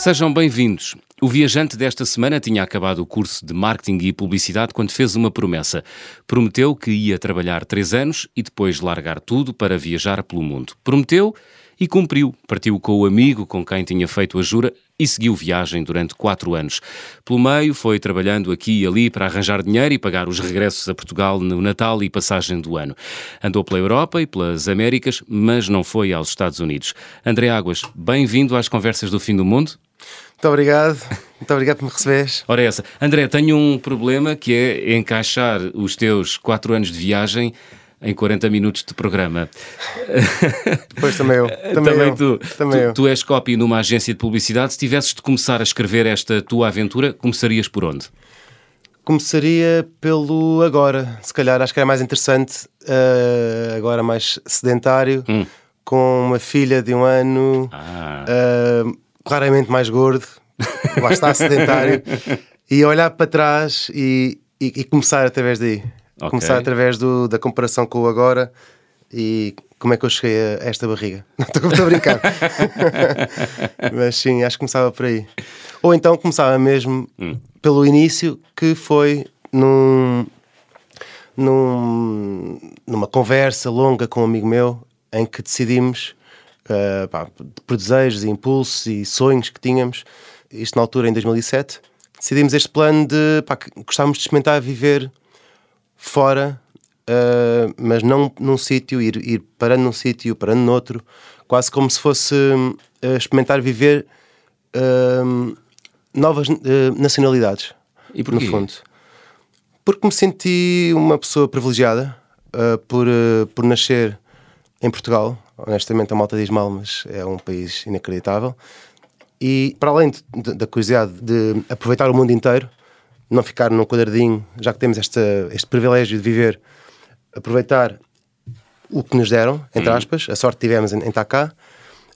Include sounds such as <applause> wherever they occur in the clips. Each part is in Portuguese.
Sejam bem-vindos. O viajante desta semana tinha acabado o curso de marketing e publicidade quando fez uma promessa. Prometeu que ia trabalhar três anos e depois largar tudo para viajar pelo mundo. Prometeu e cumpriu. Partiu com o amigo com quem tinha feito a jura e seguiu viagem durante quatro anos. Pelo meio, foi trabalhando aqui e ali para arranjar dinheiro e pagar os regressos a Portugal no Natal e passagem do ano. Andou pela Europa e pelas Américas, mas não foi aos Estados Unidos. André Águas, bem-vindo às Conversas do Fim do Mundo. Muito obrigado, muito obrigado por me receberes. Ora, essa. André, tenho um problema que é encaixar os teus quatro anos de viagem em 40 minutos de programa. Depois também eu. <laughs> Também, também eu, tu, também tu, eu. tu és copy numa agência de publicidade. Se tivesses de começar a escrever esta tua aventura, começarias por onde? Começaria pelo agora. Se calhar acho que era mais interessante, uh, agora mais sedentário, Hum. com uma filha de um ano, Ah. uh, claramente mais gordo, lá está <laughs> sedentário, e olhar para trás e, e- e começar através daí. Ok. Começar através do- da comparação com o agora e como é que eu cheguei a esta barriga. <laughs> Não estou a brincar. <laughs> Mas sim, acho que começava por aí. Ou então começava mesmo pelo início, que foi num, num- numa conversa longa com um amigo meu em que decidimos, ah, pá, por desejos e impulsos e sonhos que tínhamos, isto na altura em 2007, decidimos este plano de pá, que gostávamos de experimentar viver fora, ah, mas não num sítio, ir, ir parando num sítio, parando noutro, quase como se fosse ah, experimentar viver ah, novas nacionalidades, E porquê? no fundo. Porque me senti uma pessoa privilegiada por, por nascer em Portugal. Honestamente, a malta diz mal, mas é um país inacreditável. E para além de- de- da curiosidade de aproveitar o mundo inteiro, não ficar num quadradinho, já que temos esta, este privilégio de viver, aproveitar o que nos deram, entre aspas, a sorte que tivemos em, em estar cá,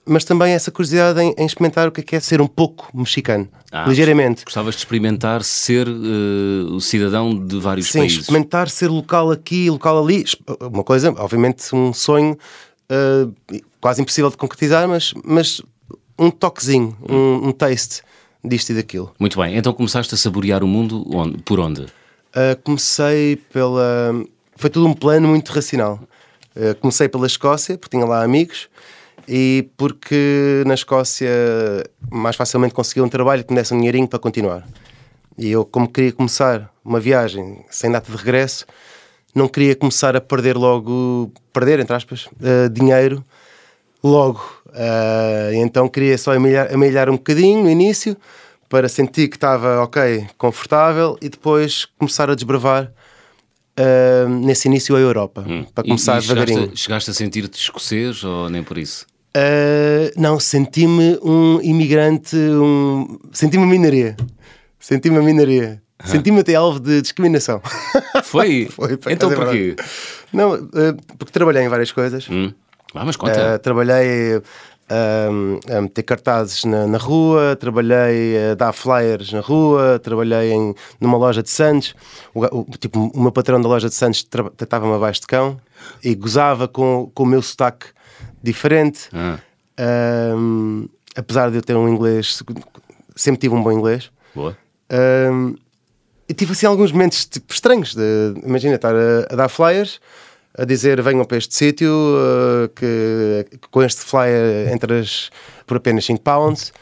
mas também essa curiosidade em, em experimentar o que é, que é ser um pouco mexicano, Ah, ligeiramente. Gostavas de experimentar ser o cidadão de vários Sim, países. experimentar ser local aqui, local ali. Uma coisa, obviamente, um sonho uh, quase impossível de concretizar, mas, mas um toquezinho, um, um taste disto e daquilo. Muito bem, então começaste a saborear o mundo onde- por onde? Uh, comecei pela. Foi tudo um plano muito racional. Uh, comecei pela Escócia, porque tinha lá amigos, e porque na Escócia mais facilmente conseguia um trabalho que me desse um dinheirinho para continuar. E eu, como queria começar uma viagem sem data de regresso, não queria começar a perder logo, perder, entre aspas, uh, dinheiro logo. Uh, e então queria só amelhar, amelhar um bocadinho no início para sentir que estava ok, confortável e depois começar a desbravar uh, nesse início a Europa, para E- começar e, chegaste, devagarinho. a- chegaste a sentir-te escocês ou nem por isso? Uh, não, senti-me um imigrante, um... senti-me uma minoria. Senti-me uma minoria. <laughs> Senti-me até alvo de discriminação. <laughs> Foi? <laughs> Foi, então é porquê? não, uh, porque trabalhei em várias coisas. Hum? Ah, mas conta. Uh, trabalhei um, a meter cartazes na, na rua, trabalhei a dar flyers na rua, trabalhei em, numa loja de Santos. O, o- tipo, o meu patrão da loja de Santos tra- tratava-me abaixo de cão e gozava com, com o meu sotaque diferente. Ah, Um, apesar de eu ter um inglês, sempre tive um bom inglês. boa. Um, e tive assim alguns momentos tipo, estranhos. De, imagina estar a, a dar flyers, a dizer venham para este sítio, uh, que, que com este flyer entras por apenas 5 pounds,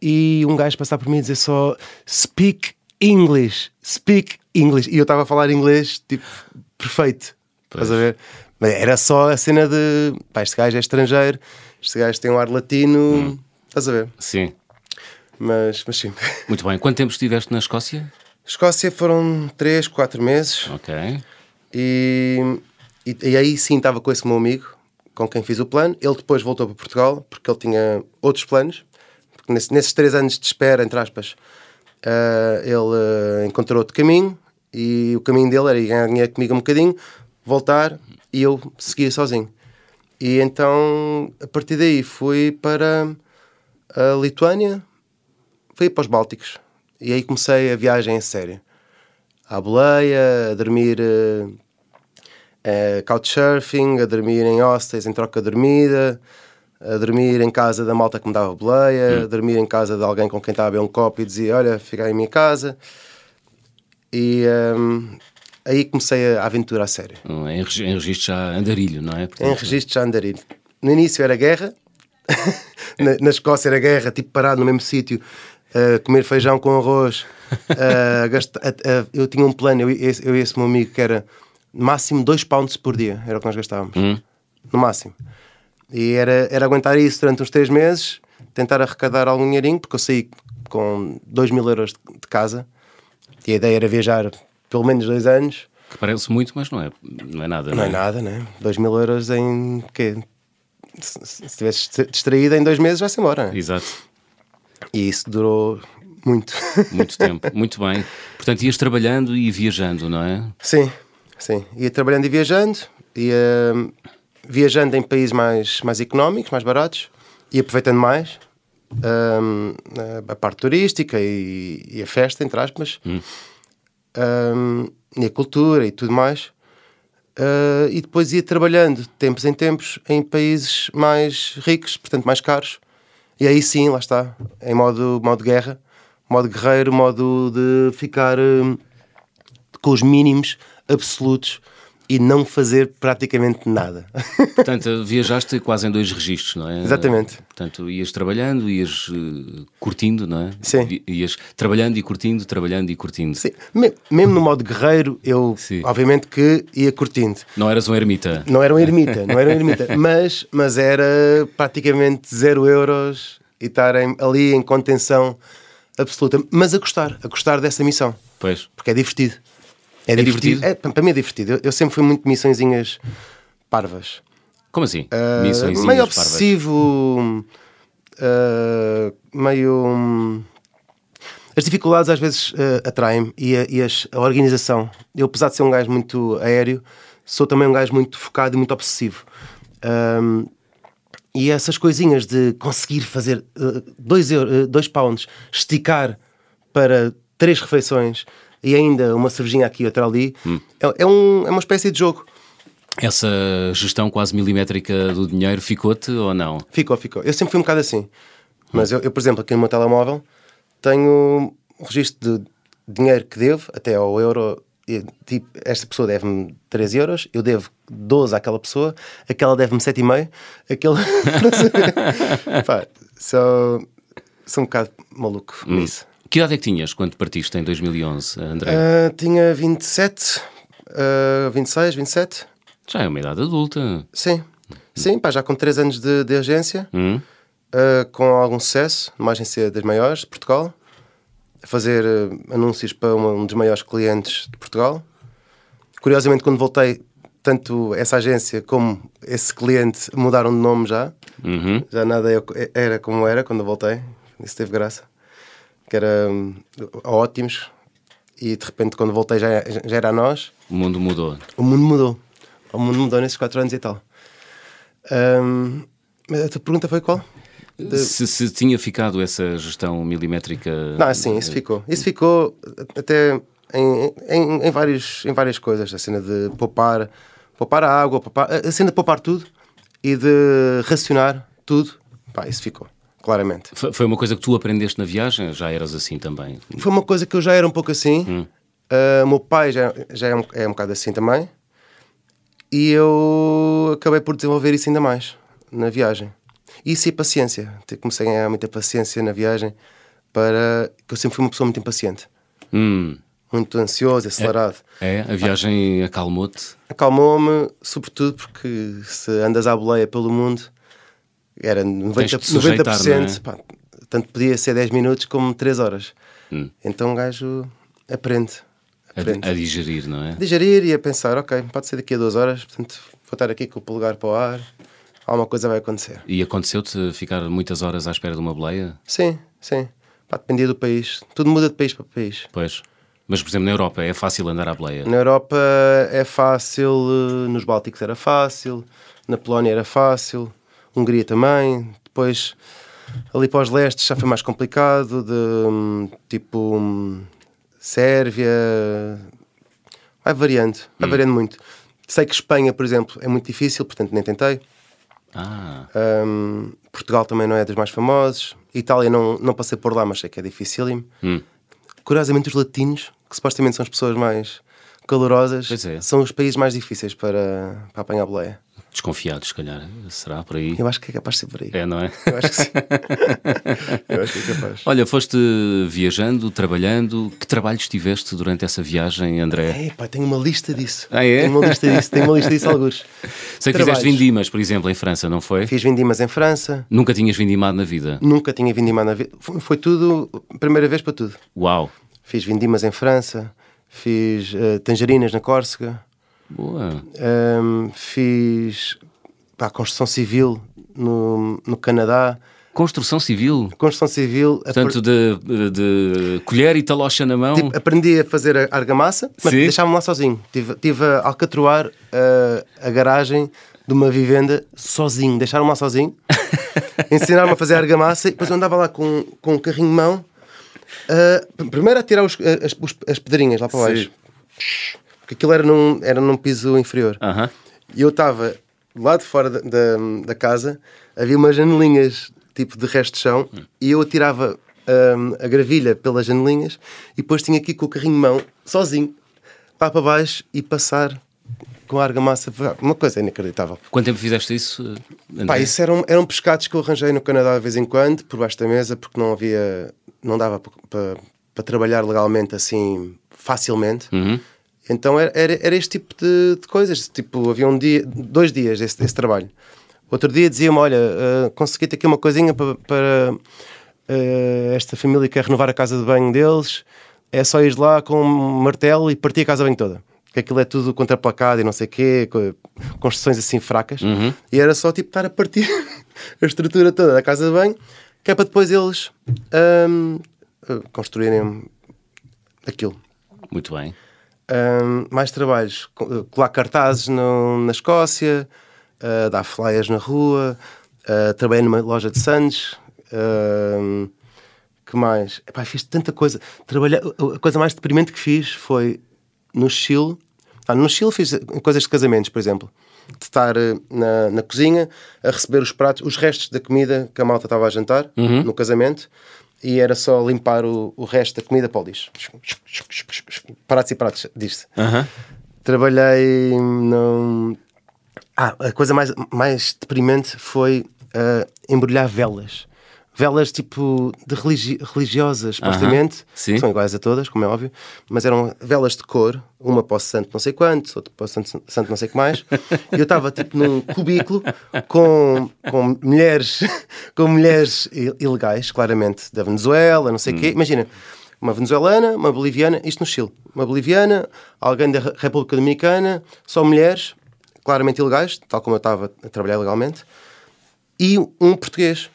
e um gajo passar por mim e dizer só speak English, speak English. E eu estava a falar inglês tipo perfeito. Estás a ver? Mas era só a cena de pá, este gajo é estrangeiro, este gajo tem um ar latino. Estás a ver? Sim. Mas, mas sim. Muito bem. Quanto tempo estiveste na Escócia? Escócia foram 3, 4 meses Ok. e, e, e aí sim estava com esse meu amigo com quem fiz o plano. Ele depois voltou para Portugal porque ele tinha outros planos. Porque nesse- nesses 3 anos de espera, entre aspas, ah, ele ah, encontrou outro caminho e o caminho dele era ir ganhar dinheiro comigo um bocadinho, voltar e eu seguia sozinho. E então, a partir daí, fui para a Lituânia, fui para os Bálticos. E aí comecei a viagem a sério. À boleia, a dormir eh, eh, couchsurfing, a dormir em hostels em troca de dormida, a dormir em casa da malta que me dava boleia, a dormir em casa de alguém com quem estava a beber um copo e dizia: Olha, fica em minha casa. E hum, aí comecei a aventura a sério. Hum, Em, em registro já andarilho, não é? Em Portanto, registro já andarilho. No início era guerra, <laughs> na, na Escócia era guerra, tipo parado no mesmo sítio, comer feijão com arroz. <laughs> a gasta- a- a- eu tinha um plano, eu, e esse- eu e esse meu amigo, que era máximo 2 pounds por dia, era o que nós gastávamos. No máximo. E era, era aguentar isso durante uns 3 meses, tentar arrecadar algum dinheirinho, porque eu saí com 2 mil euros de, de casa e a ideia era viajar pelo menos dois anos. Que parece muito, mas não é, não é nada. Não é nada, né? 2 mil euros em quê? Se se estivesse distraído em dois meses, vai-se embora. né? Exato. E isso durou muito. Muito <laughs> tempo. Muito bem. Portanto, ias trabalhando e viajando, não é? sim, sim. Ia trabalhando e viajando, ia hum, viajando em países mais, mais económicos, mais baratos, e aproveitando mais hum, a- parte turística e, e a festa, entre aspas, hum, e a cultura e tudo mais. Uh, e depois ia trabalhando tempos em tempos em países mais ricos, portanto mais caros. E aí sim, lá está, em modo, modo guerra, modo guerreiro, modo de ficar hum, com os mínimos absolutos e não fazer praticamente nada. <laughs> Portanto, viajaste quase em dois registros, não é? Exatamente. Portanto, ias trabalhando, ias eh, curtindo, não é? Sim. Ias trabalhando e curtindo, trabalhando e curtindo. Sim, me- mesmo no modo guerreiro, eu Sim. obviamente que ia curtindo. Não eras um ermita. Não era um ermita, não era um ermita, <laughs> mas, mas era praticamente zero euros e estar ali em contenção absoluta. Mas a gostar, a gostar dessa missão, Pois. porque é divertido. É, divertido? É, para mim é divertido. Eu, eu sempre fui muito missõezinhas parvas. Como assim? Ah, Missõezinhas meio parvas. obsessivo, ah, meio. hum, As dificuldades às vezes ah, atraem-me e, a, e as- a organização. Eu, apesar de ser um gajo muito aéreo, sou também um gajo muito focado e muito obsessivo. Ahm, e essas coisinhas de conseguir fazer 2 dois pounds, esticar para três refeições e ainda uma cervejinha aqui e outra ali, Hum. é, é um- é uma espécie de jogo. Essa gestão quase milimétrica do dinheiro ficou-te ou não? Ficou, ficou. Eu sempre fui um bocado assim. Mas eu, eu, por exemplo, aqui no meu telemóvel tenho um registro de dinheiro que devo, até ao euro. Tipo, esta pessoa deve-me 13 euros, eu devo 12 àquela pessoa, aquela deve-me 7,5, aquele. <laughs> <laughs> Pá, sou, sou um bocado maluco nisso. Que idade é que tinhas quando partiste em 2011, André? Ah, tinha 27, ah, 26, 27. Já é uma idade adulta. Sim, sim, pá, já com 3 anos de, de agência. Hum? Uh, com algum sucesso, numa agência das maiores de Portugal, a fazer uh, anúncios para uma- um dos maiores clientes de Portugal. Curiosamente, quando voltei, tanto essa agência como esse cliente mudaram de nome já. Uhum. Já nada era como era quando voltei. Isso teve graça. Que era um, ótimos. E de repente, quando voltei, já, já era a nós. O mundo mudou. O mundo mudou. O mundo mudou nesses 4 anos e tal. Um, mas a tua pergunta foi qual? Se, se tinha ficado essa gestão milimétrica. Não, sim, isso ficou. Isso ficou até em, em, em, vários, em várias coisas. A cena de poupar, poupar a água, poupar, a cena de poupar tudo e de racionar tudo. Pá, isso ficou, claramente. Foi foi uma coisa que tu aprendeste na viagem? Já eras assim também? Foi uma coisa que eu já era um pouco assim. Ah, O meu pai já, já é, um, é um bocado assim também. E eu acabei por desenvolver isso ainda mais na viagem. Isso e paciência. Te- Comecei a ganhar muita paciência na viagem para. que eu sempre fui uma pessoa muito impaciente. Hum, Muito ansioso, acelerado. é? A viagem acalmou-te? Acalmou-me, sobretudo porque se andas à boleia pelo mundo, era 90%, que te sujeitar, 90% não é? pá, tanto podia ser 10 minutos como 3 horas. Hum. Então o gajo aprende. A, aprende. a digerir, não é? digerir e a pensar, ok, pode ser daqui a duas horas, portanto vou estar aqui com o polegar para o ar, alguma coisa vai acontecer. E aconteceu-te ficar muitas horas à espera de uma boleia? Sim, sim. Pá, dependia do país. Tudo muda de país para país. Pois. Mas, por exemplo, na Europa é fácil andar à boleia. Na Europa é fácil, nos Bálticos era fácil, na Polónia era fácil, Hungria também. Depois, ali para os lestes já foi mais complicado, de hum, tipo hum, Sérvia. Vai variando, vai variando muito. Sei que Espanha, por exemplo, é muito difícil, portanto nem tentei. Ah, Um, Portugal também não é dos mais famosos. Itália não, não passei por lá, mas sei que é dificílimo. Hum. Curiosamente, os latinos, que supostamente são as pessoas mais calorosas, é. são os países mais difíceis para, para apanhar boleia. Desconfiado, se calhar. Será por aí? Eu acho que é capaz de ser por aí. É, não é? Eu acho que sim. <laughs> Eu acho que é capaz. Olha, foste viajando, trabalhando. Que trabalhos tiveste durante essa viagem, André? É, pá, tenho uma lista disso. Ah, é? Tenho uma lista disso, tenho uma lista disso, alguns. Sei que Trabalhos. fizeste vindimas, por exemplo, em França, não foi? Fiz vindimas em França, Nunca tinhas vindimado na vida. nunca tinha vindimado na vida. Foi, foi tudo, primeira vez para tudo. Uau! Fiz vindimas em França, fiz eh, tangerinas na Córcega, Boa! Ahm, fiz pá, construção civil no, no Canadá. Construção civil. Construção civil, Portanto, de, de colher e talocha na mão. tipo, aprendi a fazer a argamassa, mas Sim. deixava-me lá sozinho. Tive, tive a alcatroar ah, a garagem de uma vivenda sozinho, deixaram-me lá sozinho, <laughs> ensinaram-me a fazer argamassa e depois eu andava lá com, com um carrinho de mão, ah, primeiro a tirar os- as, as pedrinhas lá para baixo, porque aquilo era num, era num piso inferior. E eu estava lá de fora da, da, da casa, havia umas janelinhas tipo de resto de chão, e eu atirava hum, a gravilha pelas janelinhas e depois tinha aqui com o carrinho de mão, sozinho, pá para baixo e passar com a argamassa. Uma coisa inacreditável. Quanto tempo fizeste isso, André? Pá, isso eram, eram pescados que eu arranjei no Canadá de vez em quando, por baixo da mesa, porque não havia, não dava para para trabalhar legalmente assim facilmente. Uhum. Então era, era, este tipo de, de coisas. Tipo, havia um dia, dois dias desse, desse trabalho. Outro dia dizia-me: Olha, uh, consegui-te aqui uma coisinha para, para uh, esta família que quer renovar a casa de banho deles. É só ir lá com um martelo e partir a casa de banho toda. Que aquilo é tudo contraplacado e não sei o quê, co- construções assim fracas. E era só tipo estar a partir <laughs> a estrutura toda da casa de banho, que é para depois eles um, uh, construírem aquilo. Muito bem. Um, mais trabalhos, co- colar cartazes no- na Escócia, uh, dar flyers na rua, uh, trabalhei numa loja de Sands. um, que mais? Epá, fiz tanta coisa. Trabalhei, a coisa mais deprimente que fiz foi no Chile. Ah, no Chile fiz coisas de casamentos, por exemplo. De estar uh, na, na cozinha a receber os pratos, os restos da comida que a malta estava a jantar no casamento e era só limpar o, o resto da comida para o lixo. Pratos e pratos, diz-se. Trabalhei num... Ah, a coisa mais, mais deprimente foi ah, embrulhar velas. Velas tipo de religi- religiosas, supostamente. sim. São iguais a todas, como é óbvio. Mas eram velas de cor, uma para o santo não sei quanto, outra para o santo, santo não sei o que mais. E eu estava tipo num cubículo com, com mulheres <laughs> com mulheres ilegais, claramente, da Venezuela, não sei o quê. Imagina, uma venezuelana, uma boliviana, isto no Chile. Uma boliviana, alguém da Re- República Dominicana, só mulheres, claramente ilegais, tal como eu estava a trabalhar legalmente, e um português.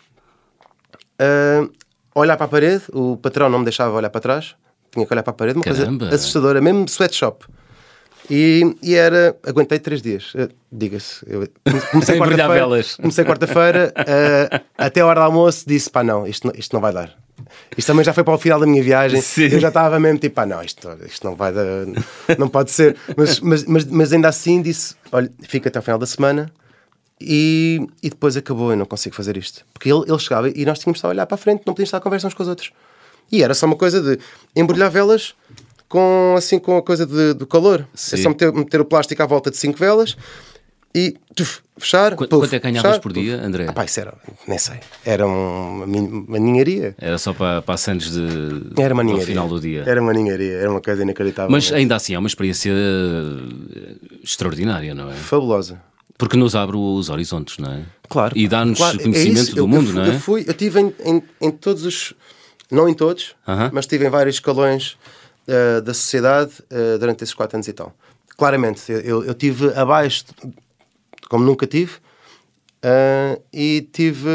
Ah, olhar para a parede, o patrão não me deixava olhar para trás, tinha que olhar para a parede, uma Caramba. coisa assustadora, mesmo sweatshop. E, e era, aguentei três dias, eh, diga-se. <laughs> Comecei quarta-feira, comecei quarta-feira, eh, até a hora do almoço disse: pá, não, isto, não- isto não vai dar. Isto também já foi para o final da minha viagem. Sim. Eu já estava mesmo tipo, pá, não, isto, isto não vai dar, não pode ser. Mas, mas, mas, mas ainda assim disse: olha, fica até ao final da semana. E, e depois acabou, eu não consigo fazer isto. Porque ele, ele chegava e nós tínhamos de estar a olhar para a frente, não podíamos estar a conversar uns com os outros. E era só uma coisa de embrulhar velas com, assim, com a coisa de- do calor. Sim. É só meter, meter o plástico à volta de cinco velas e tuf, fechar. Qu- puf, quanto é que ganhavas fechar, por dia, André? Ah, pá, isso era, nem sei. Era um- uma, uma ninharia. Era só para, para Santos de, Era uma ninharia. final do dia. Era uma ninharia, era uma coisa inacreditável. Mas mesmo. ainda assim é uma experiência eh, extraordinária, não é? fabulosa. Porque nos abre os horizontes, não é? Claro. E dá-nos Claro, é conhecimento isso. do Eu- mundo, eu, não é? Eu fui, eu tive em, em, em todos os, não em todos, Aham. mas tive em vários escalões eh, da sociedade eh, durante esses quatro anos e tal. Claramente, eu- eu, eu tive abaixo, como nunca tive, eh, e tive,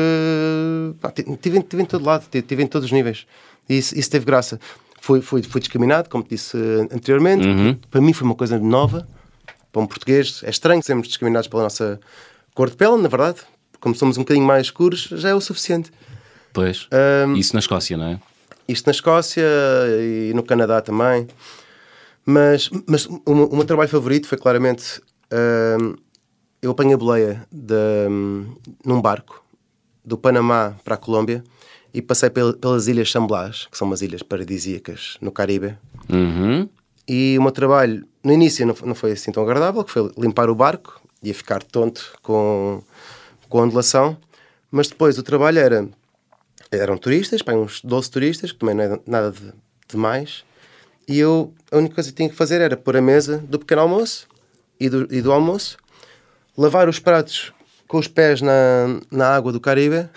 pá, ti- tive, em- tive em todo lado, tive, tive em todos os níveis. E isso, isso teve graça. Fui, fui, fui discriminado, como te disse anteriormente. Uhum. Para mim foi uma coisa nova. Para um português é estranho sermos discriminados pela nossa cor de pele, na verdade. Como somos um bocadinho mais escuros, já é o suficiente. Pois. Ahm, Isso na Escócia, não é? Isto na Escócia e no Canadá também. Mas, mas o, meu- o meu trabalho favorito foi claramente ahm, eu apanhei a boleia de, num barco do Panamá para a Colômbia e passei pelas Ilhas Chamblás, que são umas ilhas paradisíacas no Caribe. Uhum. E o meu trabalho, no início, não, não foi assim tão agradável, que foi limpar o barco, ia ficar tonto com, com a ondulação, mas depois o trabalho era eram turistas, pá, uns 12 turistas, que também não é nada de, de mais, e eu a única coisa que tinha que fazer era pôr a mesa do pequeno almoço e do, e do almoço, lavar os pratos com os pés na, na água do Caribe,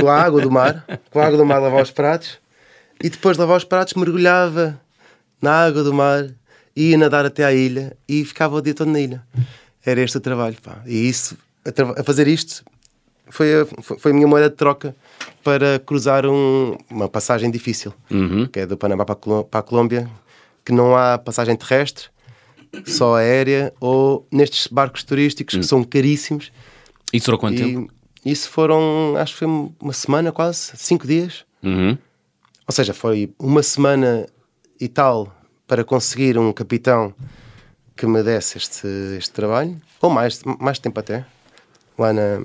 com a água do mar, com a água do mar lavar os pratos, e depois de lavar os pratos mergulhava na água do mar, ia nadar até à ilha e ficava o dia todo na ilha. Era este o trabalho, pá. E isso, a, a fazer isto, foi a, foi a minha moeda de troca para cruzar um, uma passagem difícil, uhum. que é do Panamá para a, para a Colômbia, que não há passagem terrestre, só aérea, ou nestes barcos turísticos que uhum. são caríssimos. Isso durou quanto e tempo? Isso foram, acho que foi uma semana quase, cinco dias. Uhum. Ou seja, foi uma semana e tal para conseguir um capitão que me desse este, este trabalho, ou mais, mais tempo até, lá na,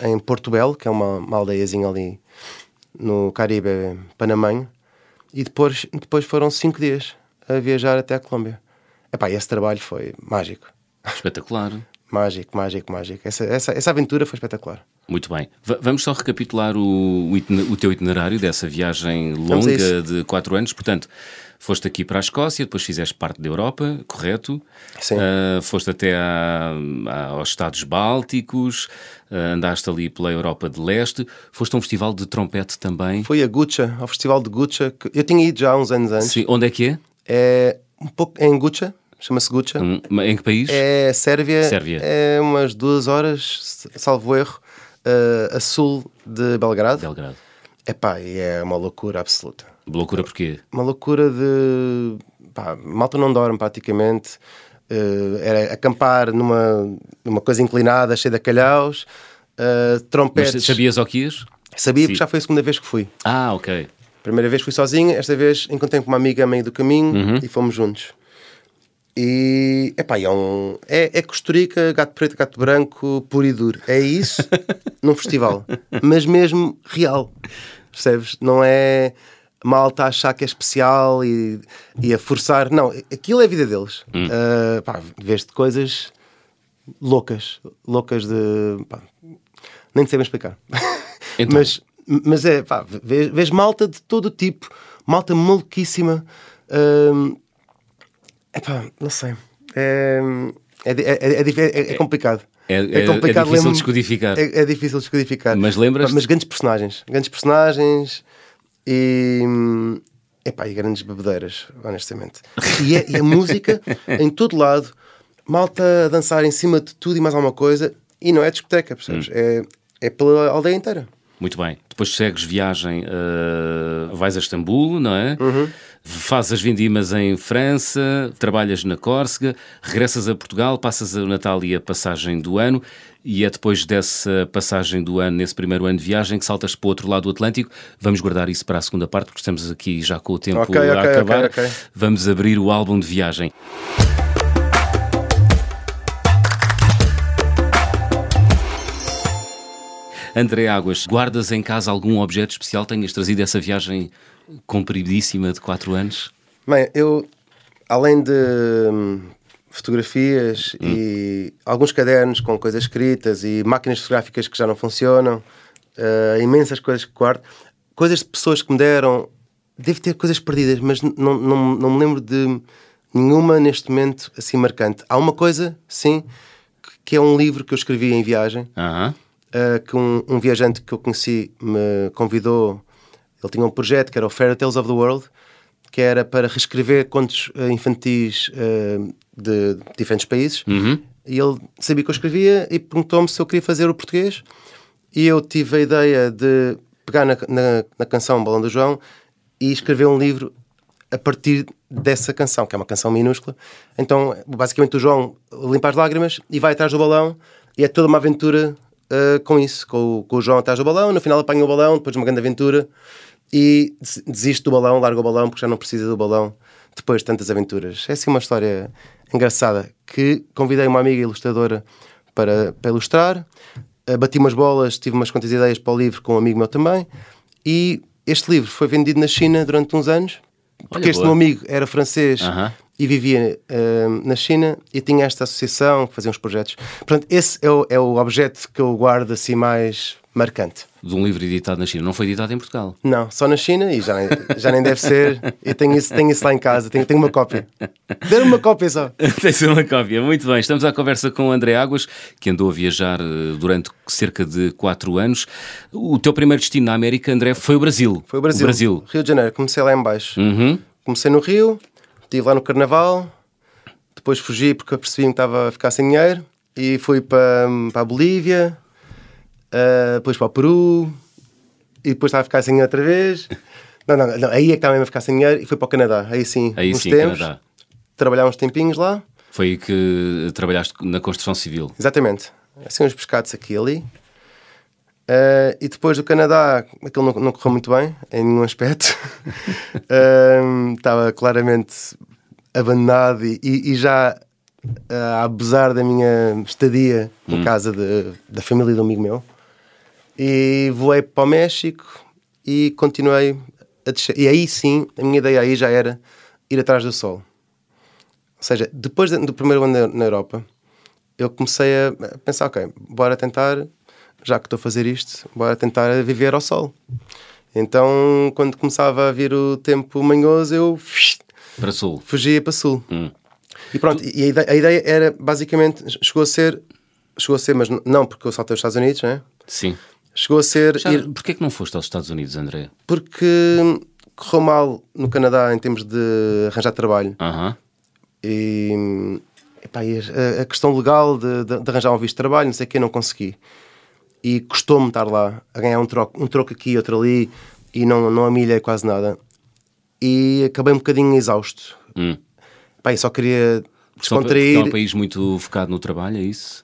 em Porto Belo, que é uma, uma aldeiazinha ali no Caribe panamanho, e depois, depois foram cinco dias a viajar até a Colômbia. Epá, esse trabalho foi mágico. Espetacular. mágico, mágico, mágico. Essa, essa, essa aventura foi espetacular. Muito bem. V vamos só recapitular o, o, teu itinerário dessa viagem longa de quatro anos. Portanto, foste aqui para a Escócia, depois fizeste parte da Europa, correto? Sim. Uh, foste até aos Estados Bálticos, uh, andaste ali pela Europa de Leste, foste a um festival de trompete também. Fui a Gucha, ao festival de Gucha. Que eu tinha ido já há uns anos antes. Sim. Onde é que é? É um pouco é em Gucha, chama-se Gucha. Um, em que país? É Sérvia. Sérvia. É umas duas horas, salvo erro uh, a sul de Belgrado. Belgrado. Epá, é uma loucura absoluta. Loucura porquê? Uma loucura de. Pá, malta não dorme praticamente. Uh, era acampar numa, numa coisa inclinada, cheia de calhaus, uh, trompetes. Mas sabias o que ias? Sabia, Sim. porque já foi a segunda vez que fui. Ah, ok. Primeira vez fui sozinho, esta vez encontrei com uma amiga a meio do caminho uhum. e fomos juntos. E epá, é, um, é, é costurica, gato preto, gato branco, puro e duro. É isso <laughs> num festival, mas mesmo real. Percebes? Não é malta a achar que é especial e, e a forçar. Não, aquilo é a vida deles. Hum. Uh, pá, vês de coisas loucas, loucas de. Pá, nem sei bem explicar. <laughs> Então. mas, mas é, pá, vês, vês malta de todo tipo, malta maluquíssima. Uh, Epá, não sei. É, é, é, é, é complicado. É, é, complicado, é difícil de descodificar. É, é, difícil de descodificar. Mas lembras? Mas grandes personagens. Grandes personagens e. Epá, e grandes bebedeiras, honestamente. E, é, e a música <laughs> em todo lado, malta a dançar em cima de tudo e mais alguma coisa, e não é discoteca, percebes? Hum. É, é pela aldeia inteira. Muito bem. Depois segues viagem, uh, vais a Istambul, não é? Uhum. Fazes as vindimas em França, trabalhas na Córcega, regressas a Portugal, passas o Natal e a passagem do ano, e é depois dessa passagem do ano, nesse primeiro ano de viagem, que saltas para o outro lado do Atlântico. Vamos guardar isso para a segunda parte, porque estamos aqui já com o tempo okay, a okay, acabar. Okay, Vamos abrir o álbum de viagem. André Águas, guardas em casa algum objeto especial? Tenhas trazido essa viagem compridíssima de 4 anos? Bem, eu, além de hum, fotografias hum. e alguns cadernos com coisas escritas e máquinas fotográficas que já não funcionam, uh, imensas coisas que guardo, coisas de pessoas que me deram, devo ter coisas perdidas, mas não, não, não me lembro de nenhuma neste momento assim marcante. Há uma coisa, sim, que é um livro que eu escrevi em viagem. Uh -huh uh, que um, um, viajante que eu conheci me convidou. Ele tinha um projeto que era o Fairy Tales of the World, que era para reescrever contos uh, infantis uh, de diferentes países. Uhum. E ele sabia que eu escrevia e perguntou-me se eu queria fazer o português. E eu tive a ideia de pegar na, na, na canção Balão do João e escrever um livro a partir dessa canção, que é uma canção minúscula. Então, basicamente, o João limpa as lágrimas e vai atrás do balão e é toda uma aventura uh, com isso, com, com, o João atrás do balão, no final apanha o balão, depois de uma grande aventura e desiste do balão, larga o balão porque já não precisa do balão depois de tantas aventuras. É assim uma história engraçada que convidei uma amiga ilustradora para, para ilustrar. Uh, bati umas bolas, tive umas quantas ideias para o livro com um amigo meu também. E este livro foi vendido na China durante uns anos, porque Olha, este boa. meu amigo era francês Aham. e vivia uh, na China e tinha esta associação que fazia uns projetos. Portanto, esse é o, é o objeto que eu guardo assim mais marcante. De um livro editado na China. Não foi editado em Portugal. Não, só na China e já nem, já nem deve ser. Eu tenho isso, tenho isso lá em casa, tenho, tenho uma cópia. Deram uma cópia só. <laughs> Tem-se uma cópia. Muito bem. Estamos à conversa com o André Águas, que andou a viajar eh, durante cerca de 4 anos. O teu primeiro destino na América, André, foi o Brasil. Foi o Brasil. Brasil. Rio de Janeiro, comecei lá em baixo. Uhum. Comecei no Rio, estive lá no Carnaval, depois fugi porque percebi que estava a ficar sem dinheiro e fui para, para a Bolívia, ah, depois para o Peru e depois estava a ficar sem dinheiro outra vez. <laughs> Não, não, não, aí é que estava mesmo a ficar sem dinheiro e fui para o Canadá. Aí sim, Aí uns sim, tempos, Canadá. trabalhar uns tempinhos lá. Foi aí que trabalhaste na construção civil. Exatamente. Assim uns pescados aqui e ali. Ah, e depois do Canadá, aquilo não, não correu muito bem, em nenhum aspecto. <laughs> <laughs> Ah, estava claramente abandonado e, e- já ah, a abusar da minha estadia em casa de- da família de um amigo meu. E voei para o México e continuei a descer. E aí sim, a minha ideia aí já era ir atrás do sol. Ou seja, depois de- do primeiro ano na- Europa, eu comecei a pensar, ok, bora tentar, já que estou a fazer isto, bora tentar viver ao sol. Então, quando começava a vir o tempo manhoso, eu Para Sul. fugia para sul. Hum. E pronto, e a ideia, a ideia era basicamente, chegou a ser, chegou a ser, mas não porque eu saltei os Estados Unidos, né? Sim. Chegou a ser Já, ir, Porquê que não foste aos Estados Unidos, André? porque correu mal no Canadá em termos de arranjar trabalho. Aham. E, epá, e a, a questão legal de, de- de arranjar um visto de trabalho, não sei o que, não consegui. E custou-me estar lá, a ganhar um troco, um troco aqui, outro ali, e não, não amilhei quase nada. E acabei um bocadinho exausto. Hum. Pá, e só queria porque descontrair. é um país muito focado no trabalho, é isso?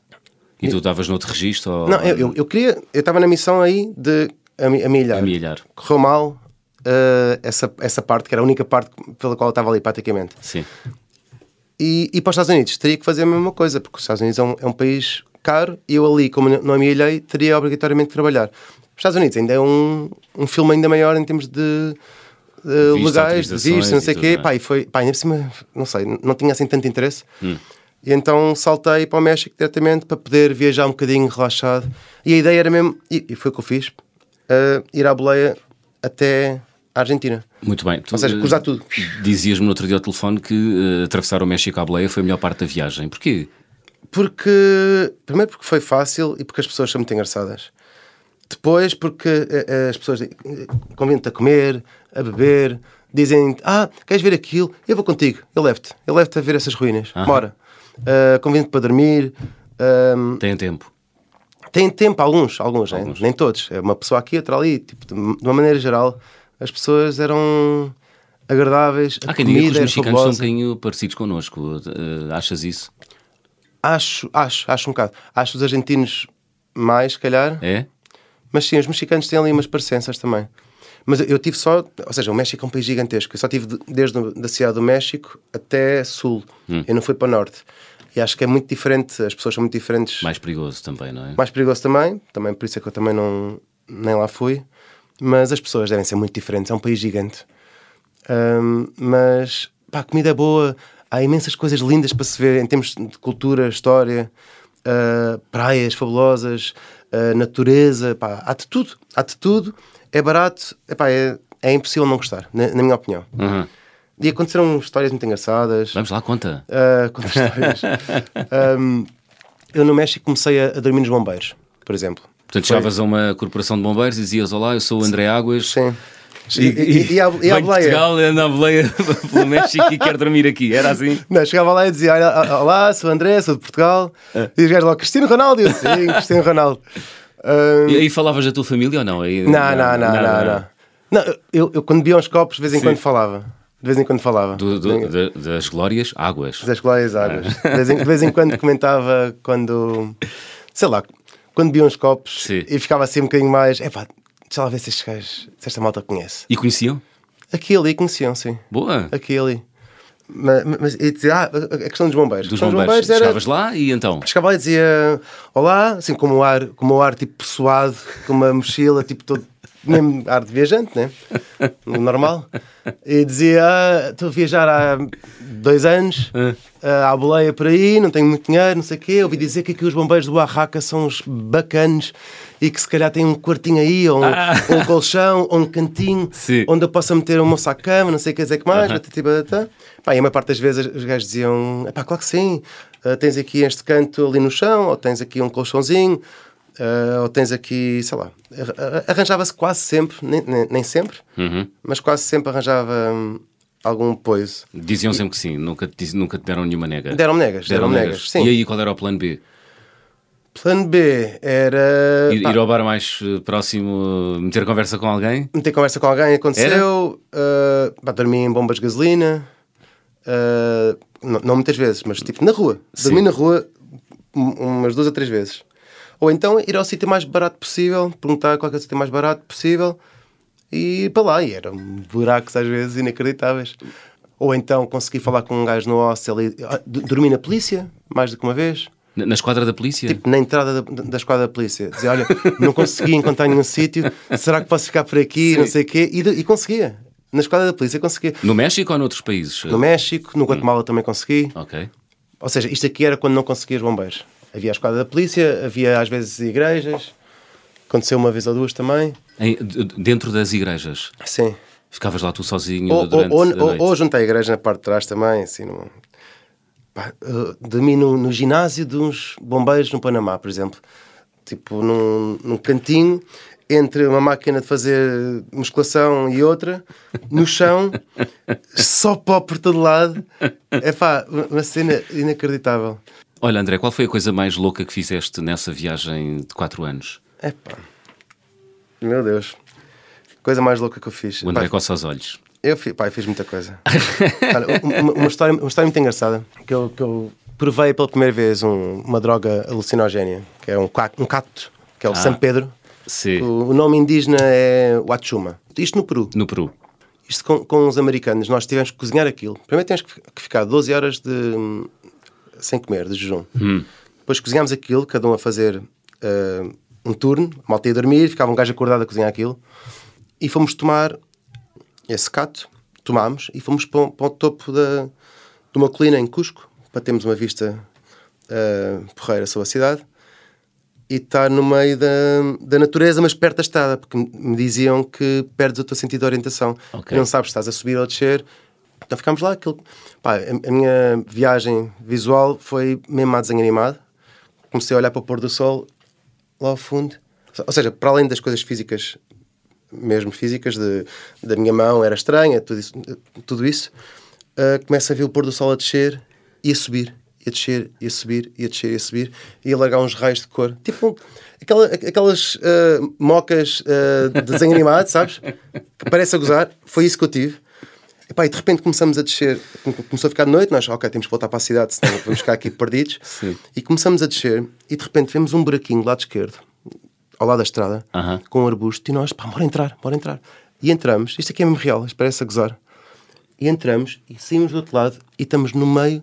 E tu estavas noutro registro? Ou... Não, eu, eu, eu queria, eu estava na missão aí de amilhar. Amilhar. Correu mal eh, essa, essa parte, que era a única parte pela qual eu estava ali praticamente. Sim. E, e para os Estados Unidos teria que fazer a mesma coisa, porque os Estados Unidos é um, é um país caro e eu ali, como não amilhei, teria obrigatoriamente que trabalhar. Os Estados Unidos ainda é um, um filme ainda maior em termos de legais, de autorizações visto, não sei o quê. é? Pá, e foi, pá, ainda por cima, não sei, não tinha assim tanto interesse. Hum. E então saltei para o México diretamente para poder viajar um bocadinho relaxado. E a ideia era mesmo, e, foi o que eu fiz, eh, ir à boleia até a Argentina. Muito bem. Tu, Ou seja, eh, cruzar tudo. Dizias-me no outro dia ao telefone que eh, atravessar o México à boleia foi a melhor parte da viagem. Porquê? Porque, primeiro porque foi fácil e porque as pessoas são muito engraçadas. Depois porque eh, eh, as pessoas eh, convidam-te a comer, a beber, dizem, ah, queres ver aquilo? Eu vou contigo, eu levo-te, eu levo-te a ver essas ruínas, Aham. bora. Uh, convidam-te para dormir, Tem tempo. têm tempo, alguns, alguns, né? Alguns. nem todos. É uma pessoa aqui, outra ali, tipo, de uma maneira geral, as pessoas eram agradáveis, a Há quem diga que os mexicanos são um fabulosa. bocadinho parecidos connosco. Eh, achas isso? Acho, acho, acho um bocado. Acho os argentinos mais, se calhar, É? Mas sim, os mexicanos têm ali umas parecenças também. Mas eu- tive só, ou seja, o México é um país gigantesco. Eu só tive de- desde da cidade do México até sul. Hum. Eu não fui para o norte. E acho que é muito diferente, as pessoas são muito diferentes. Mais perigoso também, não é? Mais perigoso também, também por isso é que eu também não, nem lá fui. Mas as pessoas devem ser muito diferentes, é um país gigante. Ahm, mas, pá, a comida é boa, há imensas coisas lindas para se ver em termos de cultura, história, ah, praias fabulosas, ah, natureza, pá, há de tudo, há de tudo, é barato, epá, é, é impossível não gostar, na, na minha opinião. Uhum. E aconteceram histórias muito engraçadas. Vamos lá, conta. Ah, conta histórias. <laughs> Ahm, eu no México comecei a, a dormir nos bombeiros, por exemplo. Portanto, Foi- chegavas a uma corporação de bombeiros e dizias: Olá, eu sou o André Águas. Sim. E, e, e, a, e a de boleia? Portugal, ando à boleia <laughs> pelo México e quero dormir aqui. Era assim? Não, chegava lá e dizia: olá, sou o André, sou de Portugal. E os gajos lá, Cristiano Ronaldo. E eu, sim, Cristiano Ronaldo. Ahm, E aí falavas da tua família ou não? Aí, não, não, não, não, não. Não, eu, eu quando via uns copos, de vez em Sim. quando falava. De vez em quando falava. Do- do- da- das glórias, águas. Das glórias águas. De vez, em, de vez em quando comentava quando. Sei lá, quando via uns copos Sim. e ficava assim um bocadinho mais. Epá, deixa lá ver se estes gajos, se esta malta conhece. E conheciam? Aqui ali conheciam, sim. Boa. Aqui ali. Mas, mas e dizia, ah, a questão dos bombeiros. Dos questão bombeiros. era- Chegavas lá e então? Chegava lá e dizia olá, assim com o ar, com o ar tipo suado, com uma mochila, tipo todo, mesmo ar de viajante, né? Normal. E dizia, ah, estou a viajar há dois anos, ah, à boleia por aí, não tenho muito dinheiro, não sei o quê. Ouvi dizer que aqui os bombeiros do Oaxaca são uns bacanos e que se calhar têm um quartinho aí, ou um, ou um colchão, ou um cantinho, Sim. onde eu possa meter uma moça à cama, não sei o que dizer que mais. batati, batata. Pá, e a maior parte das vezes os gajos diziam: pá, claro que sim, ah, tens aqui este canto ali no chão, ou tens aqui um colchãozinho, ah, ou tens aqui, sei lá. Ar- Arranjava-se quase sempre, nem, nem, sempre, Uhum. mas quase sempre arranjava hum, algum poiso. Diziam sempre que sim, nunca, diz- nunca te deram nenhuma nega. Deram-me negas, deram-me negas. Sim. E aí qual era o plano B? Plano B era. Ir, ir ao bar mais eh, próximo, eh, meter conversa com alguém? meter conversa com alguém aconteceu, uh, pá, dormi em bombas de gasolina, uh, não, não muitas vezes, mas tipo na rua. Dormi Sim. na rua um- umas duas ou três vezes. Ou então ir ao sítio mais barato possível, perguntar qual é é o sítio mais barato possível e ir para lá. E eram buracos às vezes inacreditáveis. Ou então consegui falar com um gajo no hostel e ah, dormi na polícia, mais do que uma vez. Na, esquadra da polícia? Tipo, na entrada da, da esquadra da polícia. Dizia, olha, não consegui encontrar nenhum sítio, será que posso ficar por aqui, não sei o quê. E, e conseguia. Na esquadra da polícia conseguia. No México ou noutros países? No México, no Guatemala também consegui. Ok. Ou seja, isto aqui era quando não conseguia os bombeiros. Havia a esquadra da polícia, havia às vezes igrejas. Aconteceu uma vez ou duas também. Em- dentro das igrejas? Sim. Ficavas lá tu sozinho Ou, durante ou, a ou, noite? ou juntei a igreja na parte de trás também, assim, no, pá, uh, dormi no, no ginásio de uns bombeiros no Panamá, por exemplo. Tipo, num, num cantinho, entre uma máquina de fazer musculação e outra, no chão, <laughs> só pó por todo lado. É pá, uma cena inacreditável. Olha, André, qual foi a coisa mais louca que fizeste nessa viagem de 4 anos? É pá, meu Deus. Coisa mais louca que eu fiz. O André Pá, coça os olhos. Eu fiz, eu fiz muita coisa. <laughs> Olha, uma, uma história, uma história muito engraçada que eu, que eu provei pela primeira vez um- uma droga alucinogénia, que é um, um cacto, que é o Ah. San Pedro. Sim. O, o nome indígena é Huachuma. Isto no Peru. No Peru. Isto com, com os americanos. Nós tivemos que cozinhar aquilo. Primeiro temos que, que ficar 12 horas de, sem comer, de jejum. Depois cozinhámos aquilo, cada um a fazer eh, um turno, a malta ia dormir, ficava um gajo acordado a cozinhar aquilo. E fomos tomar esse cato, tomámos e fomos para, o- para o topo da, de uma colina em Cusco, para termos uma vista uh, porreira sobre a cidade. E estar no meio da, da natureza, mas perto da estrada, porque me diziam que perdes o teu sentido de orientação. Ok. E não sabes se estás a subir ou a descer. Então ficámos lá. Aquilo... Pá, a, a minha viagem visual foi mesmo a desenho animado. Comecei a olhar para o pôr do sol lá ao fundo. Ou seja, para além das coisas físicas, mesmo físicas, de, da minha mão era estranha, tudo isso, tudo isso uh, começo a ver o pôr do sol a descer e a subir, a descer, e a subir, e a descer, e a subir, e a largar uns raios de cor. Tipo, aquela, aquelas uh, mocas uh, de desenho animado, <laughs> sabes? Que parece a gozar. Foi isso que eu tive. Epá, e de repente começamos a descer, começou a ficar de noite, nós, ok, temos que voltar para a cidade, senão vamos ficar aqui perdidos. <laughs> Sim. E começamos a descer, e de repente vemos um buraquinho do lado esquerdo, ao lado da estrada, Aham. com um arbusto, e nós, pá, bora entrar, bora entrar. E entramos, isto aqui é mesmo real, isto parece a gozar. E entramos, e saímos do outro lado, e estamos no meio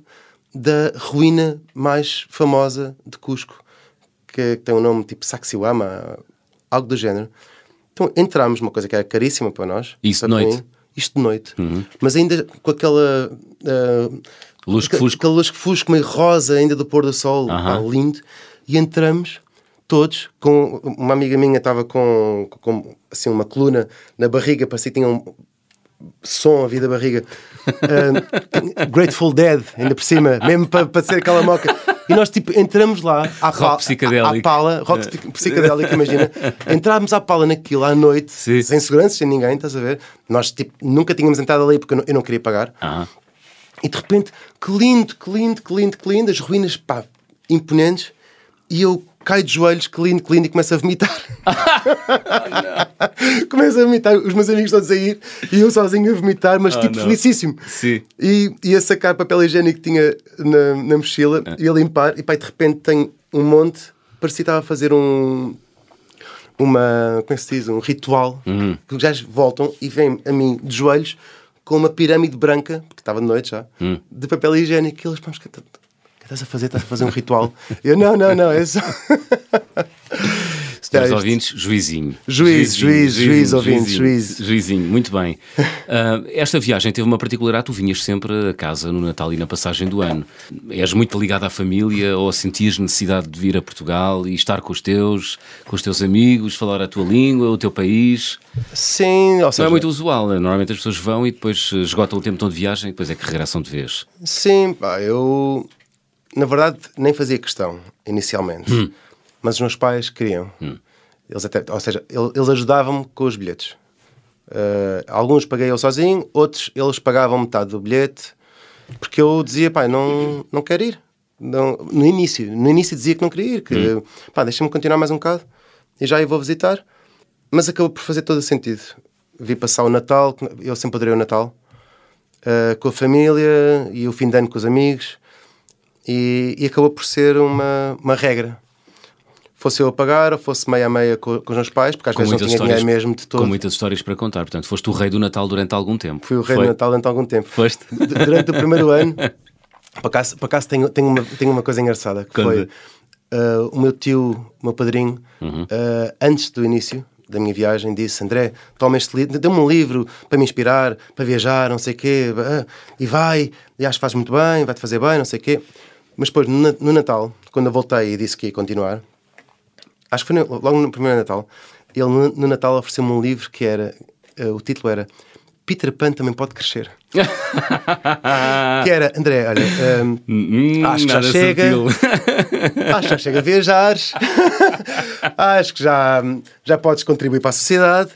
da ruína mais famosa de Cusco, que tem um nome tipo Sacsayhuama, algo do género. Então entramos, uma coisa que era caríssima para nós. Isso para noite? mim, isto de noite. Mas ainda com aquela... ah, Lusco-fusco. Aquele lusco-fusco meio rosa ainda do pôr do sol, Aham. pá, lindo. E entramos todos, com uma amiga minha estava com, com assim, uma coluna na barriga, parecia que tinha um som a vir da barriga. Ah, <laughs> Grateful Dead, ainda por cima, mesmo para, para ser aquela moca. E nós tipo entramos lá à, Rock pala, à, à pala, rock psic- psicadélico, imagina. Entrávamos à pala naquilo à noite, Sim. sem segurança, sem ninguém, estás a ver? Nós tipo, nunca tínhamos entrado ali porque eu não, eu não queria pagar. E de repente, que lindo, que lindo, que lindo, que lindo, as ruínas, pá, imponentes. E eu caio de joelhos, que lindo, e começo a vomitar. <laughs> começo a vomitar, os meus amigos todos a ir, e eu sozinho a vomitar, mas Oh, tipo não. felicíssimo. Sim. E ia sacar papel higiênico que tinha na, na mochila, Ah. ia limpar, e e de repente tenho um monte, parecia que estava a fazer um. Uma, como é que se diz? Um ritual. Uhum. Que os gajos voltam e vêm a mim de joelhos com uma pirâmide branca, porque estava de noite já, de papel higiênico. E eles, vamos, estás a fazer? Estás a fazer um ritual? eu, não, não, não, <laughs> é só. Senhores ouvintes, juizinho. Juiz, juiz, juiz, ouvintes, juiz. Juizinho, muito bem. Uh, esta viagem teve uma particularidade, tu vinhas sempre a casa no Natal e na passagem do ano. És muito ligado à família ou sentias necessidade de vir a Portugal e estar com os teus, com os teus amigos, falar a tua língua, o teu país? Sim, ou seja... Não é muito usual, né? normalmente as pessoas vão e depois esgotam o tempo todo de viagem e depois é que regressam de vez. Sim, pá, eu na verdade nem fazia questão inicialmente. Hum mas os meus pais queriam. Hum. Eles até, ou seja, eles ajudavam-me com os bilhetes. Uh, alguns paguei eu sozinho, outros eles pagavam metade do bilhete, porque eu dizia, pai, não, não quero ir. Não, no início, no início dizia que não queria ir, que hum. pá, deixa-me continuar mais um bocado e já eu vou visitar. Mas acabou por fazer todo o sentido. Vi passar o Natal, eu sempre adorei o Natal, uh, com a família e o fim de ano com os amigos, e, e acabou por ser uma, uma regra fosse eu a pagar ou fosse meia a meia com, com os meus pais, porque às com vezes não tinha dinheiro mesmo de todo. Com muitas histórias para contar, portanto, foste o rei do Natal durante algum tempo. Fui o rei Foi? do Natal durante algum tempo. Foste? Durante o <laughs> primeiro ano, por acaso, por acaso tenho, tenho, uma, tenho uma coisa engraçada, que Quando? foi uh, o meu tio, o meu padrinho, uhum. uh, antes do início da minha viagem, disse: André, toma este livro, dê-me um livro para me inspirar, para viajar, não sei o quê, uh, e vai, e acho que faz muito bem, vai-te fazer bem, não sei o quê. Mas depois, no, no Natal, quando eu voltei e disse que ia continuar, acho que foi no, logo no primeiro Natal, ele no, no Natal ofereceu-me um livro que era, uh, o título era Peter Pan também pode crescer. <laughs> que era, André, olha, um, hum, acho que já chega. <laughs> acho que já chega a viajar. <laughs> acho que já, já podes contribuir para a sociedade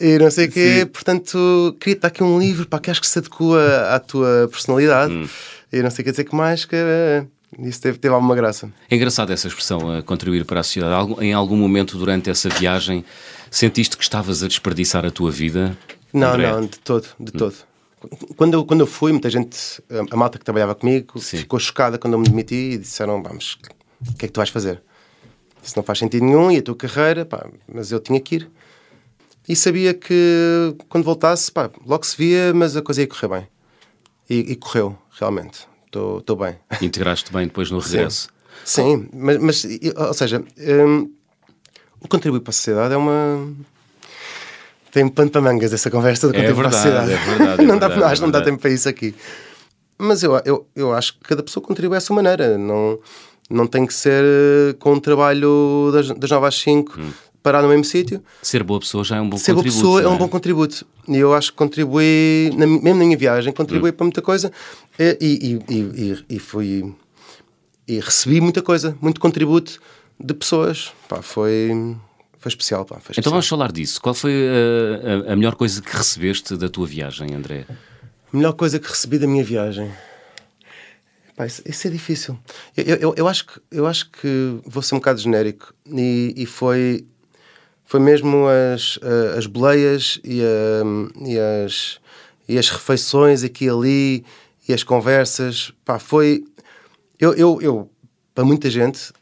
e não sei o quê. Sim. Portanto, queria dar aqui um livro para que acho que se adequa à tua personalidade. Hum. E não sei o que dizer que mais que. Uh, isso teve, teve alguma graça. É engraçado essa expressão, a contribuir para a sociedade. Em algum momento durante essa viagem sentiste que estavas a desperdiçar a tua vida? Não, André? não, de todo, de todo. Quando eu, quando eu fui, muita gente, a malta que trabalhava comigo, Sim. ficou chocada quando eu me demiti e disseram: Vamos, o que é que tu vais fazer? Isso não faz sentido nenhum e a tua carreira, pá, mas eu tinha que ir. E sabia que quando voltasse, pá, logo se via, mas a coisa ia correr bem. E, e correu, realmente estou bem. Integraste bem depois no regresso. Sim, Sim mas, mas, ou seja, um, o contribuir para a sociedade é uma. Tem pano para mangas essa conversa do contribuir é para a sociedade. É verdade, é <laughs> não, dá, verdade, acho, não dá tempo para isso aqui. Mas eu, eu, eu acho que cada pessoa contribui à sua maneira. Não, não tem que ser eh, com um trabalho das, das 9 às 5, hum parar no mesmo sítio. Ser boa pessoa já é um bom Ser contributo. Ser boa pessoa é? é? um bom contributo. E eu acho que contribui, na, mesmo na minha viagem, contribui hum. para muita coisa. E, e, e, e, fui. E recebi muita coisa, muito contributo de pessoas. Pá, foi. Foi especial, pá, foi então especial. Então vamos falar disso. Qual foi a, a, a melhor coisa que recebeste da tua viagem, André? A melhor coisa que recebi da minha viagem. Pá, isso, isso, é difícil. Eu, eu, eu, acho que, eu acho que vou ser um bocado genérico e, e foi foi mesmo as, as boleias e, a, e, as, e as refeições aqui e ali e as conversas. Pá, foi. Eu, eu, eu, para muita gente,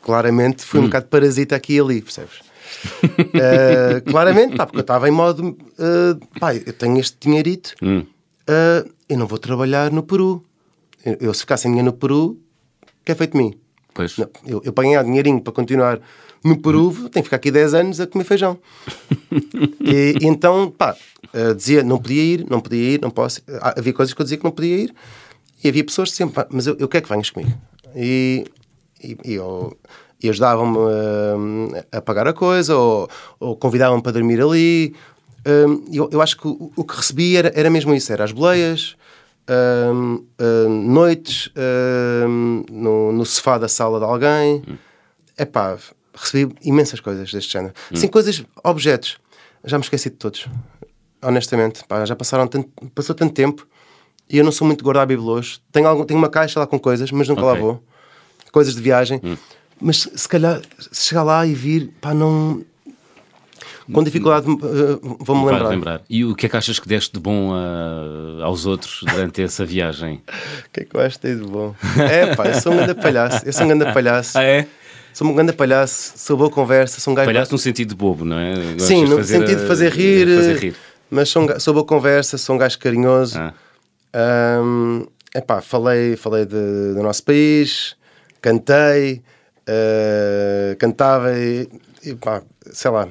claramente, fui hum. um bocado parasita aqui e ali, percebes? uh, <laughs> claramente, pá, porque eu estava em modo. Uh, pá, eu tenho este dinheirito, hum. uh, eu não vou trabalhar no Peru. Eu, eu se ficar sem dinheiro no Peru, que é feito de mim? Pois. Não, eu, eu ganhar dinheirinho para continuar no Peru tenho que ficar aqui 10 anos a comer feijão. e, <laughs> e, então, pá, uh, dizia, não podia ir, não podia ir, não posso. Ah, havia coisas que eu dizia que não podia ir e havia pessoas que diziam, pá, mas eu, eu quero que venhas comigo. E, e, e eu, e ajudavam-me uh, a pagar a coisa ou, ou convidavam-me para dormir ali. Uh, eu, eu acho que o, o, que recebi era, era mesmo isso: era as boleias, uh, noites no, no sofá da sala de alguém. É pá, recebi imensas coisas deste género. Hum. Sim, coisas, objetos. Já me esqueci de todos. Honestamente, pá, já passaram tanto, passou tanto tempo e eu não sou muito de guardar bibelôs. Tenho, algum, tenho uma caixa lá com coisas, mas nunca okay. lá vou. Coisas de viagem. Hum. Mas se calhar, se chegar lá e vir, pá, não. Com dificuldade uh, vou-me lembrar. lembrar. E o que é que achas que deste de bom uh, aos outros durante essa viagem? <laughs> O que é que eu acho que de bom? É pá, eu sou um grande palhaço. Eu sou um grande palhaço. <laughs> Ah, é? Sou um grande palhaço, sou boa conversa, sou um gajo. Palhaço no sentido de bobo, não é? Gostas Sim, no sentido de fazer rir. Fazer rir. Mas sou, um, sou boa conversa, sou um gajo carinhoso. Ah. Ahm, epá, falei, falei de- do nosso país, cantei, ah, cantava e, pá, sei lá,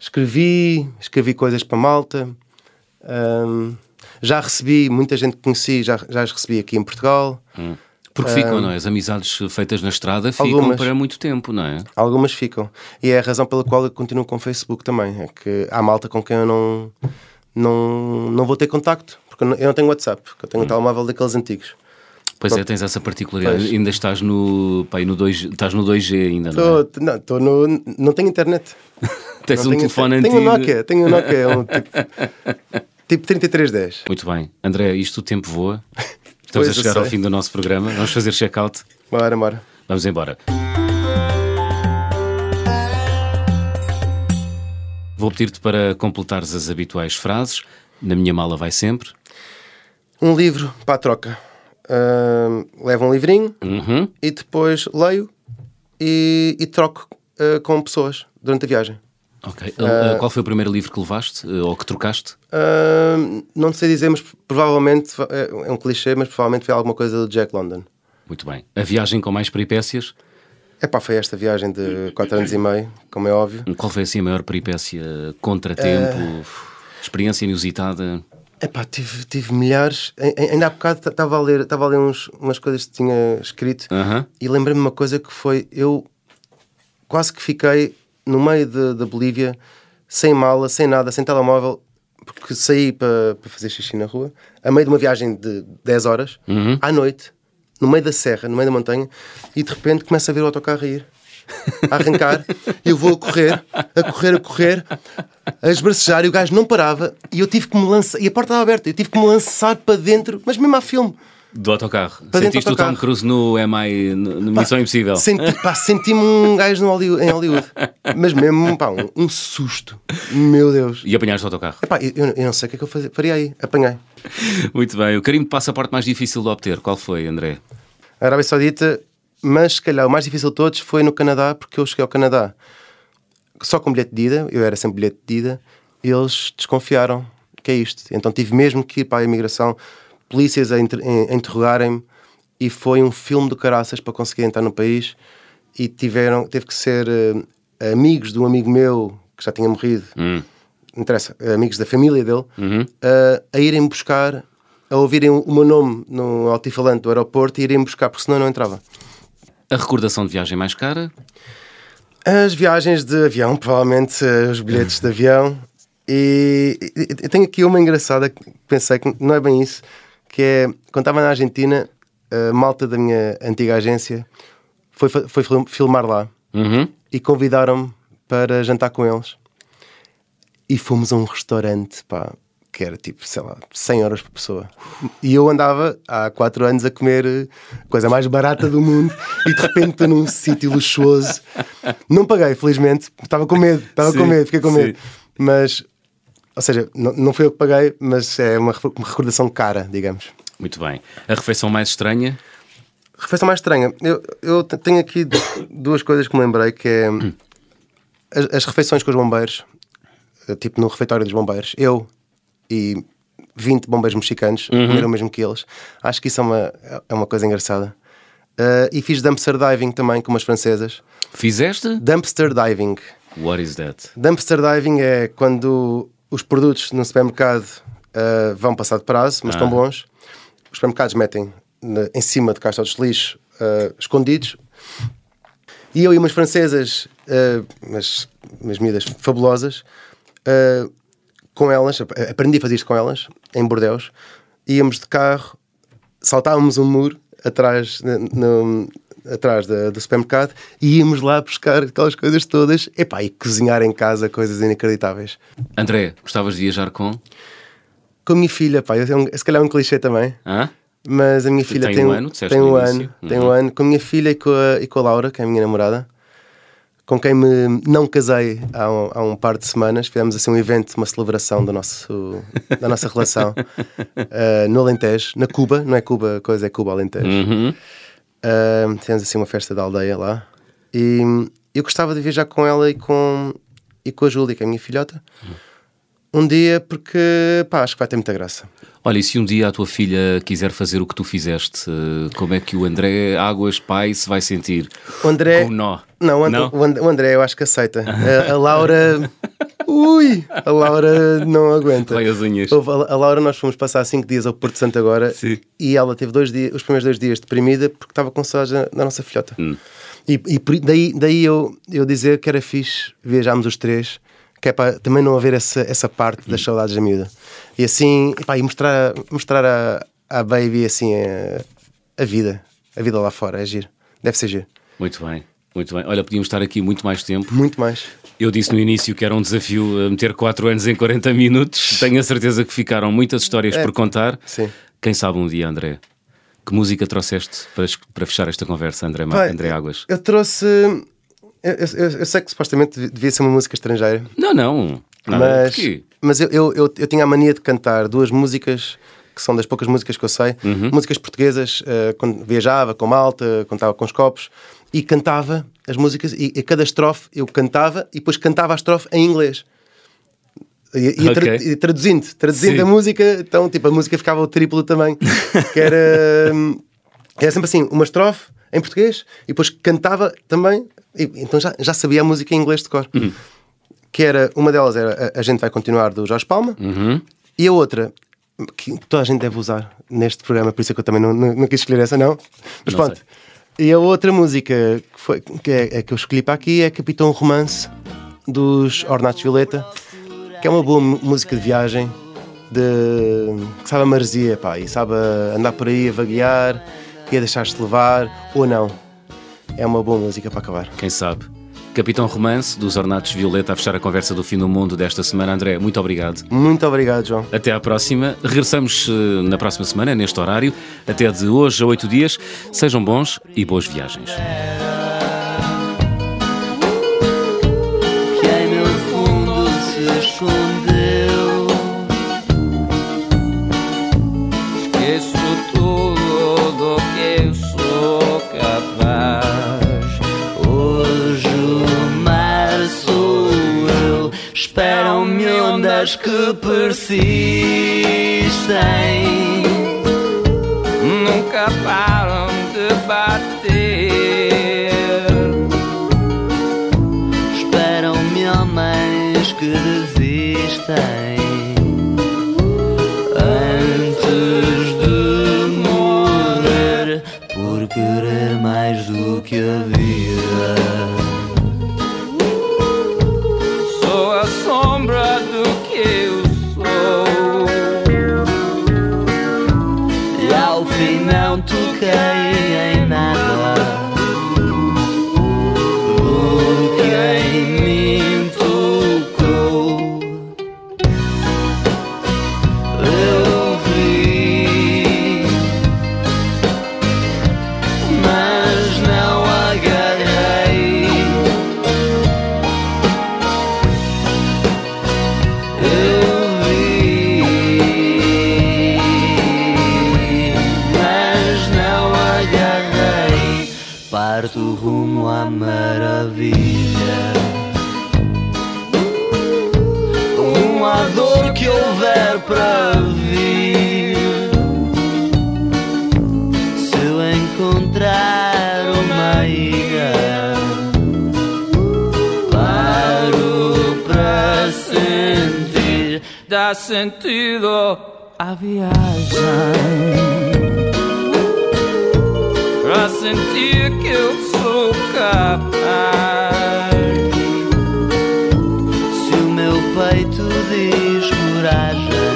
escrevi, escrevi coisas para malta. Ahm, já recebi, muita gente que conheci, já, já as recebi aqui em Portugal. Porque ficam, não é? As amizades feitas na estrada ficam Algumas. para muito tempo, não é? Algumas ficam. E é a razão pela qual eu continuo com o Facebook também. É que há malta com quem eu não, não, não vou ter contacto. Porque eu não, tenho WhatsApp, porque eu tenho um telemóvel daqueles antigos. Pois é, tens essa particularidade. Pois. Ainda estás no, pá, aí no 2, estás no 2G ainda, não é? Tô, não, tô no, não tenho internet. <laughs> Tens Não um tenho telefone inter- antigo. Tenho um Nokia, tenho um Nokia, um <laughs> tipo, tipo 3310. Muito bem. André, isto o tempo voa. <laughs> Estamos Pois, a chegar ao fim do nosso programa. Vamos fazer check-out. Bora, bora. Vamos embora. Vou pedir-te para completares as habituais frases. Na minha mala vai sempre. Um livro para a troca. Ahm, levo um livrinho Uhum. e depois leio e, e troco ah, com pessoas durante a viagem. Ok. Uh, qual foi o primeiro livro que levaste uh, ou que trocaste? Ahm, não sei dizer, mas provavelmente é é um clichê, mas provavelmente foi alguma coisa do Jack London. Muito bem. A viagem com mais peripécias? Epá, foi esta viagem de 4 anos e meio, como é óbvio. Qual foi assim a maior peripécia? Contratempo? Eh, Experiência inusitada? Epá, tive, tive milhares. Ai- ai- Ainda há bocado estava a ler, estava a ler uns, umas coisas que tinha escrito Aham. e lembrei-me uma coisa que foi: eu quase que fiquei no meio de- da Bolívia, sem mala, sem nada, sem telemóvel, porque saí para, para fazer xixi na rua, a meio de uma viagem de 10 horas, à noite, no meio da serra, no meio da montanha, e de repente começa a ver o autocarro a ir. A arrancar, eu vou a correr, a correr, a correr, a esbracejar, e o gajo não parava, e eu tive que me lançar, e a porta estava aberta, eu tive que me lançar para dentro, mas mesmo a filme. Do autocarro. Para Sentiste do o Tom autocarro. Cruise no MI, no, no Missão Impossível? Senti, pá, senti-me um gajo no Hollywood, em Hollywood. <laughs> Mas mesmo, pá, um, um susto. Meu Deus. E apanhaste o autocarro. Epá, eu, eu- não sei o que é que eu fazia, faria aí. Apanhei. Muito bem. O carimbo de passaporte mais difícil de obter, qual foi, André? A Arábia Saudita, mas se calhar o mais difícil de todos foi no Canadá, porque eu cheguei ao Canadá só com bilhete de ida, eu era sempre bilhete de ida, e eles desconfiaram que é isto. Então tive mesmo que ir para a imigração, polícias a, inter- a- interrogarem-me, e foi um filme do caraças para conseguir entrar no país. E tiveram, teve que ser eh, amigos de um amigo meu que já tinha morrido, Hum. interessa, amigos da família dele, eh, a irem buscar, a ouvirem o meu nome no altifalante do aeroporto e irem buscar, porque senão não entrava. A recordação de viagem mais cara? As viagens de avião, provavelmente eh, os bilhetes de avião. E, e- e tenho aqui uma engraçada que pensei que não é bem isso, que é quando estava na Argentina, a malta da minha antiga agência foi, foi fil- filmar lá Uhum. e convidaram-me para jantar com eles. E fomos a um restaurante, pá, que era tipo, sei lá, 100 euros por pessoa. E eu andava há 4 anos a comer eh, a coisa mais barata do mundo e de repente estou num sítio luxuoso. Não paguei, felizmente, estava com medo, estava com medo, fiquei com sim. medo. Mas, ou seja, não, não foi eu que paguei, mas é uma, uma recordação cara, digamos. Muito bem. A refeição mais estranha? Refeição mais estranha. Eu, eu te- tenho aqui du- duas coisas que me lembrei, que é as, as refeições com os bombeiros, eh, tipo no refeitório dos bombeiros. Eu e 20 bombeiros mexicanos comeram o mesmo que eles. Acho que isso é uma, é uma coisa engraçada. Eh, e fiz dumpster diving também com umas francesas. Fizeste? Dumpster diving. What is that? Dumpster diving é quando os produtos no supermercado ah, vão passar de prazo, mas estão bons. Os supermercados metem na- em cima de caixas de lixo ah, escondidos. E eu e umas francesas, ah, umas, umas miúdas fabulosas, ah, com elas, ap- aprendi a fazer isto com elas, em Bordeus, íamos de carro, saltávamos um muro atrás, no- atrás da- do supermercado e íamos lá buscar aquelas coisas todas epá, e cozinhar em casa coisas inacreditáveis. André, gostavas de viajar com? Com a minha filha, pá, um- se calhar é um clichê também, Hã? mas a minha filha tem tem, um ano, tem um ano, Uhum. tem um ano, com a minha filha e com a, e com a Laura, que é a minha namorada, com quem me não casei há um, há um par de semanas. Fizemos assim um evento, uma celebração do nosso, da nossa relação <laughs> eh, no Alentejo, na Cuba, não é Cuba, coisa é Cuba Alentejo. Uhum. Uh, temos assim uma festa da aldeia lá e eu gostava de viajar com ela e com, e com a Júlia, que é a minha filhota. um dia porque pá, acho que vai ter muita graça. Olha, e se um dia a tua filha quiser fazer o que tu fizeste, como é que o André Águas pai se vai sentir? O André. Com nó. Não, o And- Não? o André eu acho que aceita. <laughs> A, a Laura. Ui! A Laura não aguenta. Vai as unhas. A, Laura, nós fomos passar 5 dias ao Porto Santo agora Sim. e ela teve dois dias, os primeiros dois dias deprimida porque estava com saudades da, nossa filhota. Hum. E, e daí, daí eu, eu dizer que era fixe viajarmos os três, que é para também não haver essa, essa parte Hum. das saudades da miúda. E assim, epá, e mostrar, mostrar a, a baby assim a, a vida, a vida lá fora, é giro. Deve ser giro. Muito bem, muito bem. Olha, podíamos estar aqui muito mais tempo. Muito mais. Eu disse no início que era um desafio eh, meter 4 anos em 40 minutos. Tenho a certeza que ficaram muitas histórias por contar. sim. Quem sabe um dia, André? Que música trouxeste para, para fechar esta conversa, André, Pai, André Águas? Eu trouxe. Eu, eu- eu sei que supostamente dev- devia ser uma música estrangeira, Não, não. Nada. mas, Porquê? mas eu, eu, eu, eu tinha a mania de cantar duas músicas que são das poucas músicas que eu sei, Uhum. músicas portuguesas, eh, quando viajava com malta, quando estava com os copos, e cantava as músicas, e a cada estrofe eu cantava e depois cantava a estrofe em inglês. E, e tra- Ok. e traduzindo, traduzindo Sim. a música, então tipo, a música ficava o triplo também. que era, <laughs> era sempre assim, uma estrofe em português e depois cantava também, e, então já, já sabia a música em inglês de cor. Uhum. Que era, uma delas era A, a Gente Vai Continuar do Jorge Palma Uhum. e a outra que toda a gente deve usar neste programa, por isso é que eu também não, não, não quis escolher essa, não. Mas Não pronto. E a outra música que, foi, que, é, é que eu escolhi para aqui é Capitão Romance dos Ornatos Violeta, que é uma boa música de viagem, de, que sabe a maresia, pá, e sabe a andar por aí a vaguear e a deixar-se levar, ou não. É uma boa música para acabar. Quem sabe? Capitão Romance, dos Ornatos Violeta, a fechar a conversa do fim do mundo desta semana. André, muito obrigado. Muito obrigado, João. Até à próxima. Regressamos eh, na próxima semana, neste horário. Até de hoje a oito dias. Sejam bons e boas viagens. Ondas que persistem. Nunca param de bater. Esperam-me homens que desistem peito diz